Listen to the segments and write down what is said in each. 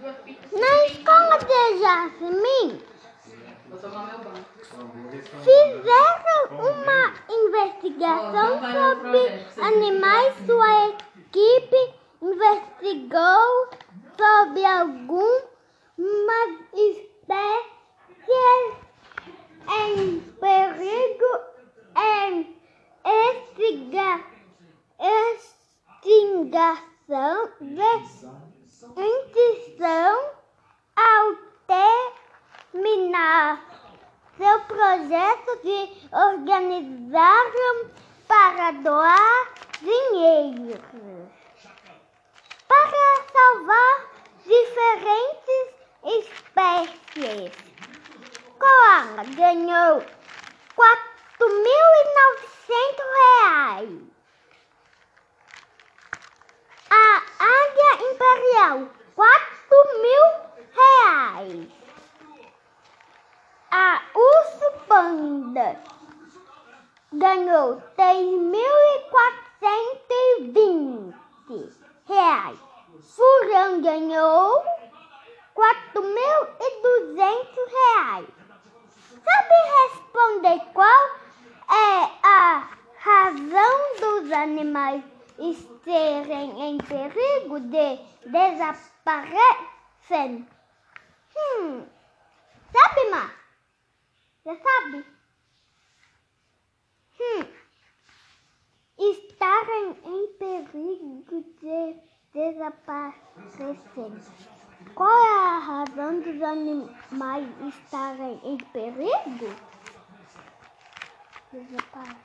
Na escola de banho. fizeram uma investigação sobre animais. Sua equipe investigou sobre algumas espécies em perigo em extinga- extingação de extinção ao terminar seu projeto de organizar para doar dinheiro para salvar diferentes espécies. Koala ganhou 4.900 reais. A águia imperial, 4 mil reais. A urso panda ganhou 3.420 reais. Furão ganhou 4.200 reais. Sabe responder qual é a razão dos animais estarem em perigo de desaparecer? Hum, sabe, Má? Você sabe? Hum, estarem em perigo de desaparecer. Qual é a razão dos animais estarem em perigo? Desaparecem.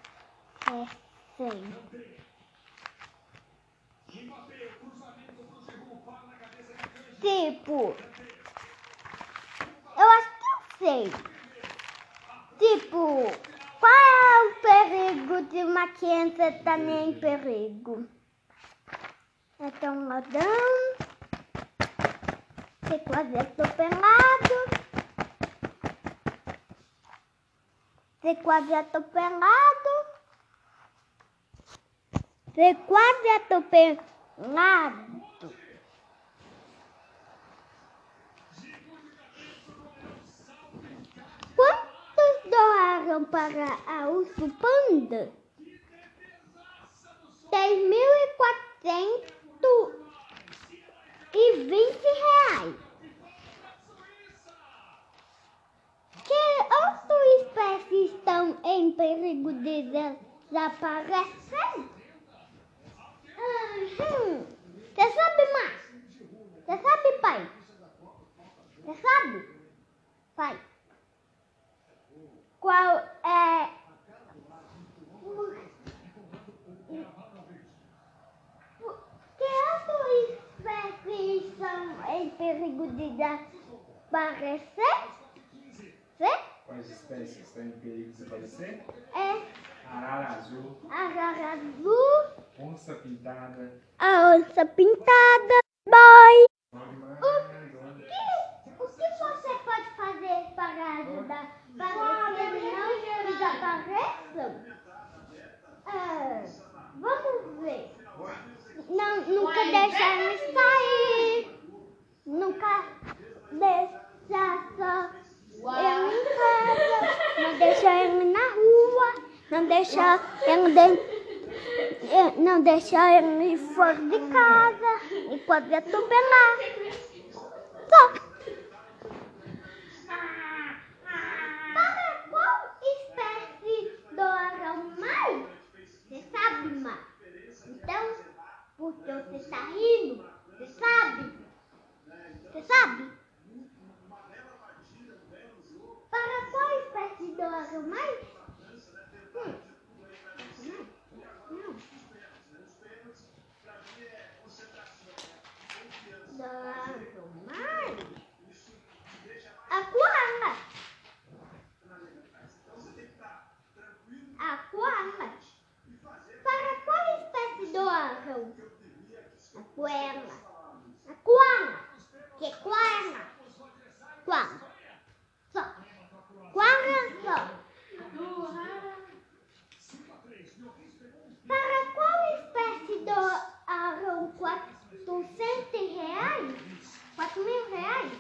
Tipo, eu acho que eu sei. Tipo, qual é o perigo de uma criança estar em perigo? É ladrão. Você quase atropelado. Você quase atropelado. Você quase atropelado. Quantos doaram para a Urso Panda? Três 20 reais. Que outras espécies estão em perigo de desaparecer? Desaparecer? Vê? Quais espécies estão em perigo de desaparecer? É Arara azul, a azul, onça pintada, a onça pintada, boy. O que, o que você pode fazer para ajudar para que eles não desapareçam? Ah, vamos ver. Não, nunca deixar eles sair. Nunca deixar só ele em casa. Não deixar ele na rua. Não deixar ele dentro. Não deixar ele fora de casa. E pode atropelar. Só. Para qual espécie doaram mais? Você sabe, Má? Então, porque você está rindo? Você sabe? Você sabe? Não, mãe? Mãe? Não, não. Não, mãe? Acorda! Para qual espécie do órgão? a Acorda! Que acorda? Qual? Qual? Qual? Então, doaram 400 reais? 4 mil reais?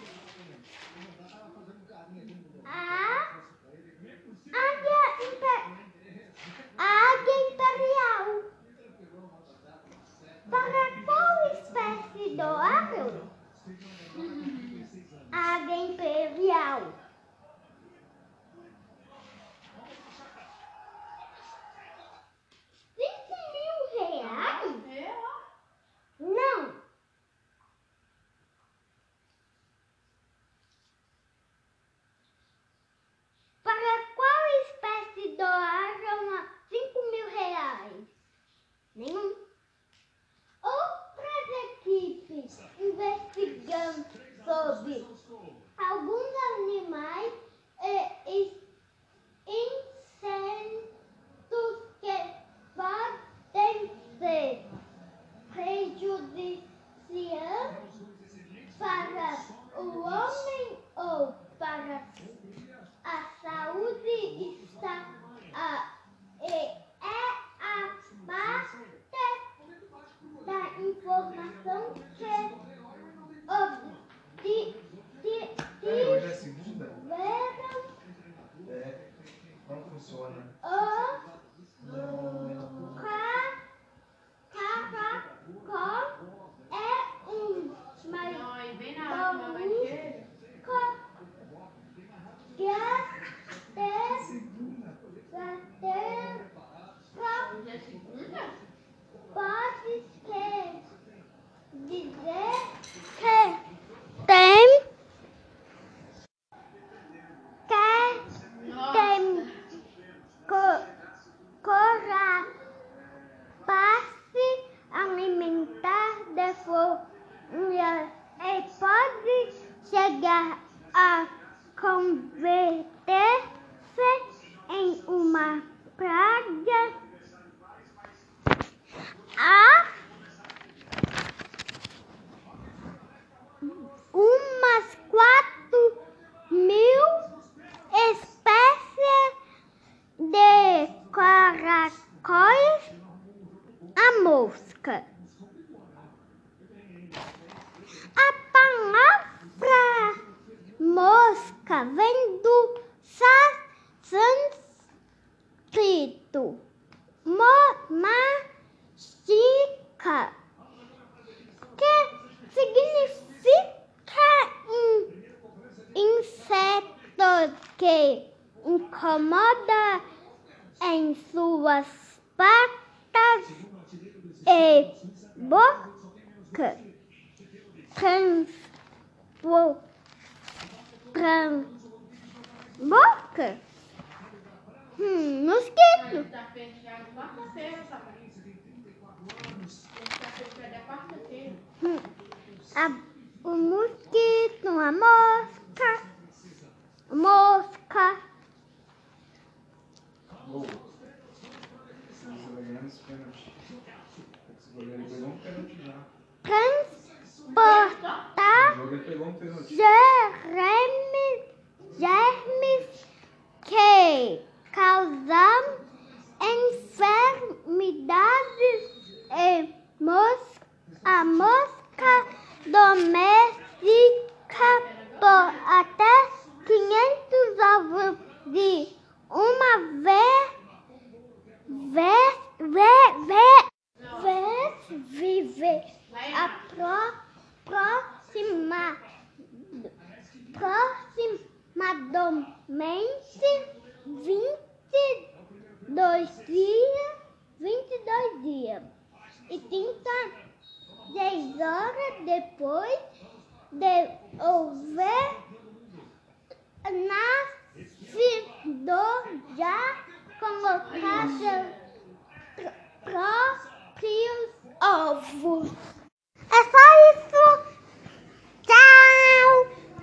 A palavra mosca vem do sânscrito mastica, que significa in- inseto que incomoda em suas patas e boca. Transpo, tran, boca. Hum, mosquito. Fechado quarta-feira, tá quarta-feira. Hum, a, o mosquito, a mosca. Mosca. Gol. Os goleirões pênalti. Esse goleiro pegou um pênalti já. Transportar O jogo ele pegou um pênalti. germes que causam enfermidades e mos, a mosca doméstica por até 500 ovos de uma vez, vez, vez, vez, vez vive a pró, aproximadamente 22 dias, 22 dias e 36 horas depois de houver nascido já colocado próprios ovos. É só isso.